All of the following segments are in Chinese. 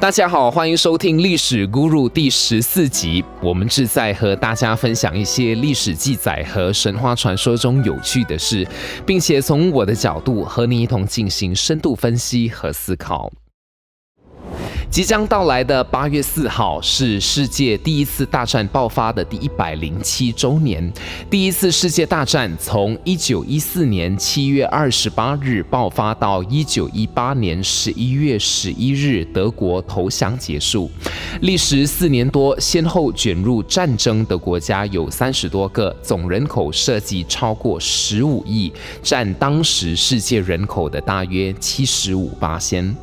大家好，欢迎收听《历史 Guru》第十四集。我们志在和大家分享一些历史记载和神话传说中有趣的事，并且从我的角度和你一同进行深度分析和思考。即将到来的八月四号是世界第一次大战爆发的第一百零七周年。第一次世界大战从一九一四年七月二十八日爆发到一九一八年十一月十一日德国投降结束，历时四年多，先后卷入战争的国家有三十多个，总人口涉及超过十五亿，占当时世界人口的大约七十五八先。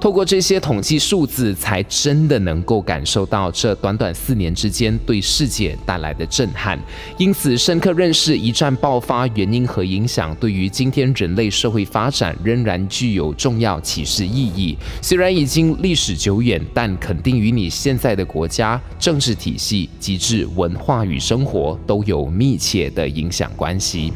透过这些统计数字。子才真的能够感受到这短短四年之间对世界带来的震撼，因此深刻认识一战爆发原因和影响，对于今天人类社会发展仍然具有重要启示意义。虽然已经历史久远，但肯定与你现在的国家政治体系、机制、文化与生活都有密切的影响关系。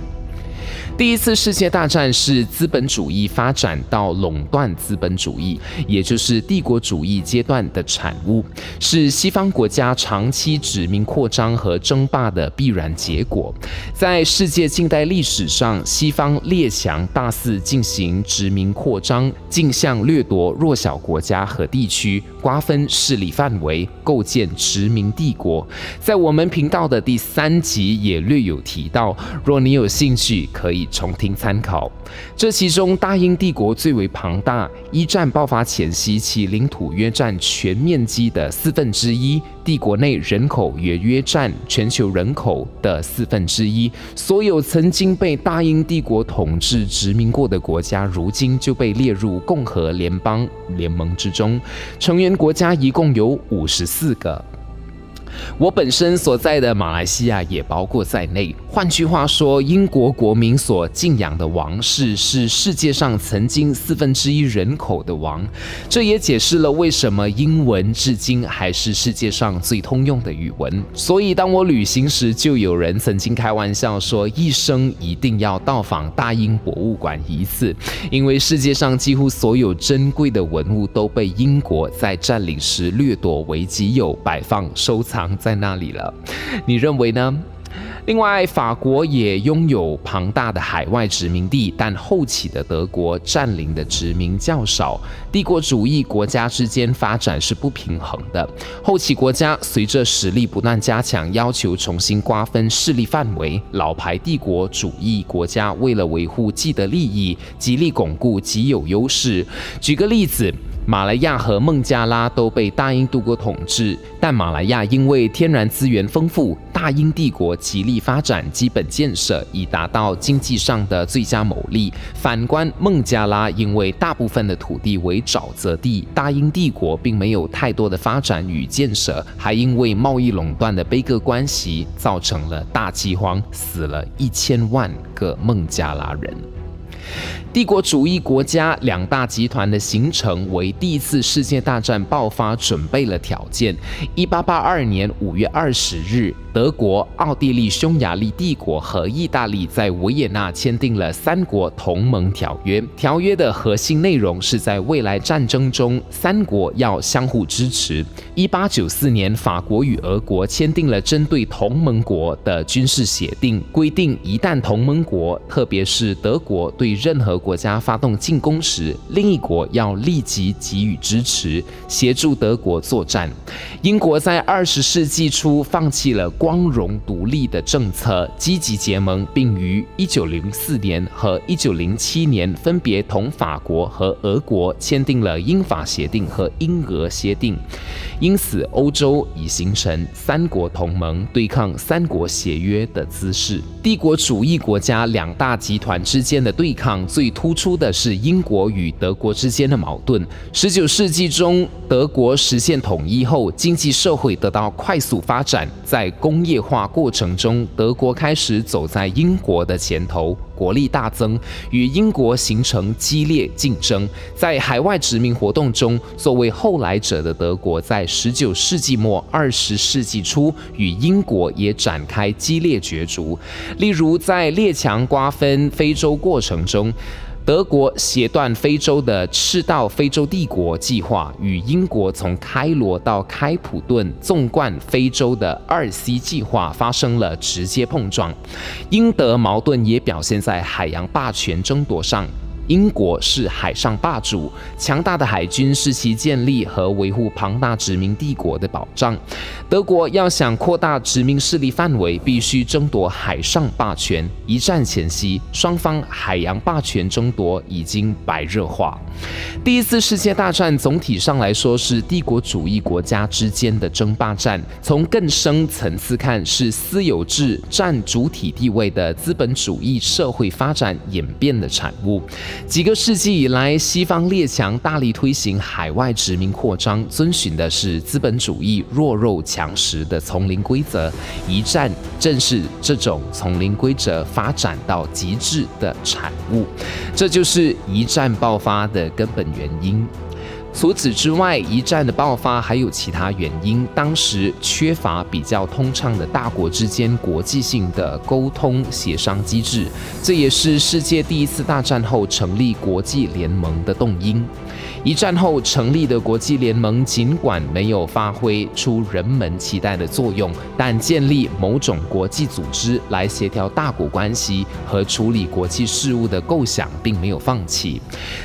第一次世界大战是资本主义发展到垄断资本主义，也就是帝国主义阶段的产物，是西方国家长期殖民扩张和争霸的必然结果。在世界近代历史上，西方列强大肆进行殖民扩张，竞相掠夺弱小国家和地区，瓜分势力范围，构建殖民帝国。在我们频道的第三集也略有提到，若你有兴趣，可以。重听参考，这其中大英帝国最为庞大。一战爆发前夕，其领土约占全面积的四分之一，帝国内人口也约占全球人口的四分之一。所有曾经被大英帝国统治殖民过的国家，如今就被列入共和联邦联盟之中。成员国家一共有五十四个。我本身所在的马来西亚也包括在内。换句话说，英国国民所敬仰的王室是世界上曾经四分之一人口的王。这也解释了为什么英文至今还是世界上最通用的语文。所以，当我旅行时，就有人曾经开玩笑说，一生一定要到访大英博物馆一次，因为世界上几乎所有珍贵的文物都被英国在占领时掠夺为己有，摆放收藏。藏在那里了，你认为呢？另外，法国也拥有庞大的海外殖民地，但后起的德国占领的殖民较少。帝国主义国家之间发展是不平衡的。后起国家随着实力不断加强，要求重新瓜分势力范围。老牌帝国主义国家为了维护既得利益，极力巩固既有优势。举个例子。马来亚和孟加拉都被大英帝国统治，但马来亚因为天然资源丰富，大英帝国极力发展基本建设，以达到经济上的最佳牟利。反观孟加拉，因为大部分的土地为沼泽地，大英帝国并没有太多的发展与建设，还因为贸易垄断的悲歌关系，造成了大饥荒，死了一千万个孟加拉人。帝国主义国家两大集团的形成，为第一次世界大战爆发准备了条件。一八八二年五月二十日。德国、奥地利、匈牙利帝国和意大利在维也纳签订了三国同盟条约。条约的核心内容是在未来战争中，三国要相互支持。一八九四年，法国与俄国签订了针对同盟国的军事协定，规定一旦同盟国，特别是德国对任何国家发动进攻时，另一国要立即给予支持，协助德国作战。英国在二十世纪初放弃了。光荣独立的政策，积极结盟，并于一九零四年和一九零七年分别同法国和俄国签订了英法协定和英俄协定。因此，欧洲已形成三国同盟对抗三国协约的姿势。帝国主义国家两大集团之间的对抗，最突出的是英国与德国之间的矛盾。十九世纪中，德国实现统一后，经济社会得到快速发展，在工工业化过程中，德国开始走在英国的前头，国力大增，与英国形成激烈竞争。在海外殖民活动中，作为后来者的德国，在十九世纪末、二十世纪初与英国也展开激烈角逐。例如，在列强瓜分非洲过程中。德国斜断非洲的赤道非洲帝国计划与英国从开罗到开普敦纵贯非洲的二 C 计划发生了直接碰撞，英德矛盾也表现在海洋霸权争夺上。英国是海上霸主，强大的海军是其建立和维护庞大殖民帝国的保障。德国要想扩大殖民势力范围，必须争夺海上霸权。一战前夕，双方海洋霸权争夺已经白热化。第一次世界大战总体上来说是帝国主义国家之间的争霸战，从更深层次看，是私有制占主体地位的资本主义社会发展演变的产物。几个世纪以来，西方列强大力推行海外殖民扩张，遵循的是资本主义弱肉强食的丛林规则。一战正是这种丛林规则发展到极致的产物，这就是一战爆发的根本原因。除此之外，一战的爆发还有其他原因。当时缺乏比较通畅的大国之间国际性的沟通协商机制，这也是世界第一次大战后成立国际联盟的动因。一战后成立的国际联盟，尽管没有发挥出人们期待的作用，但建立某种国际组织来协调大国关系和处理国际事务的构想，并没有放弃。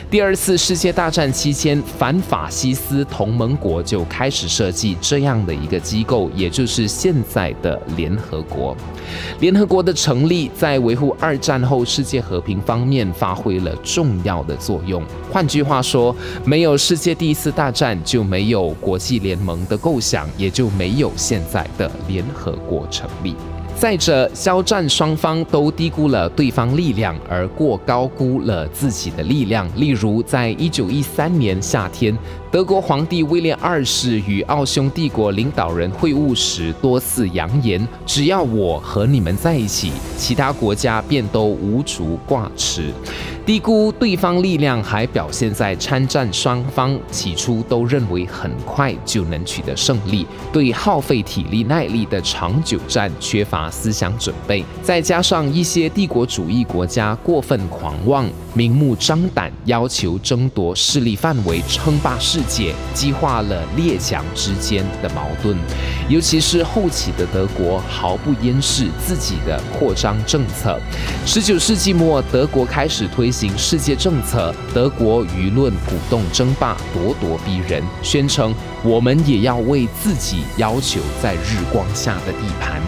第二次世界大战期间，反法西斯同盟国就开始设计这样的一个机构，也就是现在的联合国。联合国的成立，在维护二战后世界和平方面发挥了重要的作用。换句话说，没有世界第一次大战，就没有国际联盟的构想，也就没有现在的联合国成立。再者，交战双方都低估了对方力量，而过高估了自己的力量。例如，在一九一三年夏天。德国皇帝威廉二世与奥匈帝国领导人会晤时，多次扬言：“只要我和你们在一起，其他国家便都无足挂齿。”低估对方力量，还表现在参战双方起初都认为很快就能取得胜利，对耗费体力耐力的长久战缺乏思想准备，再加上一些帝国主义国家过分狂妄。明目张胆要求争夺势力范围、称霸世界，激化了列强之间的矛盾。尤其是后起的德国，毫不掩饰自己的扩张政策。十九世纪末，德国开始推行世界政策，德国舆论鼓动争霸，咄咄逼人，宣称我们也要为自己要求在日光下的地盘。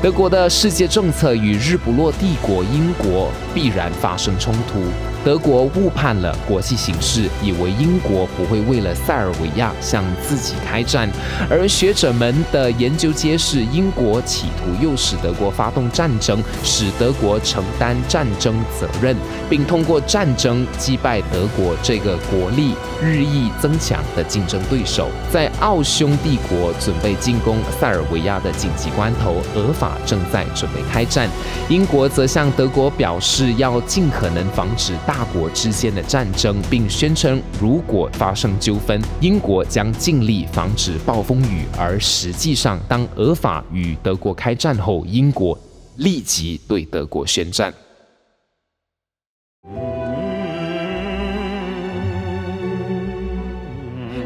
德国的世界政策与日不落帝国英国必然发生冲突。德国误判了国际形势，以为英国不会为了塞尔维亚向自己开战，而学者们的研究揭示，英国企图诱使德国发动战争，使德国承担战争责任，并通过战争击败德国这个国力日益增强的竞争对手。在奥匈帝国准备进攻塞尔维亚的紧急关头，俄法正在准备开战，英国则向德国表示要尽可能防止。大国之间的战争，并宣称如果发生纠纷，英国将尽力防止暴风雨。而实际上，当俄法与德国开战后，英国立即对德国宣战。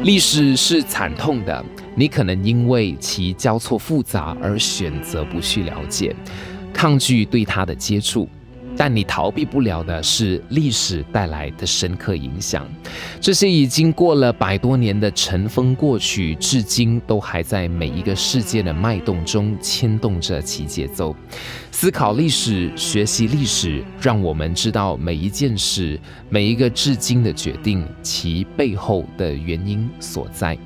历史是惨痛的，你可能因为其交错复杂而选择不去了解，抗拒对它的接触。但你逃避不了的是历史带来的深刻影响，这些已经过了百多年的尘封过去，至今都还在每一个世界的脉动中牵动着其节奏。思考历史，学习历史，让我们知道每一件事、每一个至今的决定，其背后的原因所在。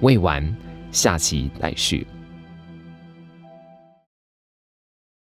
未完，下期待续。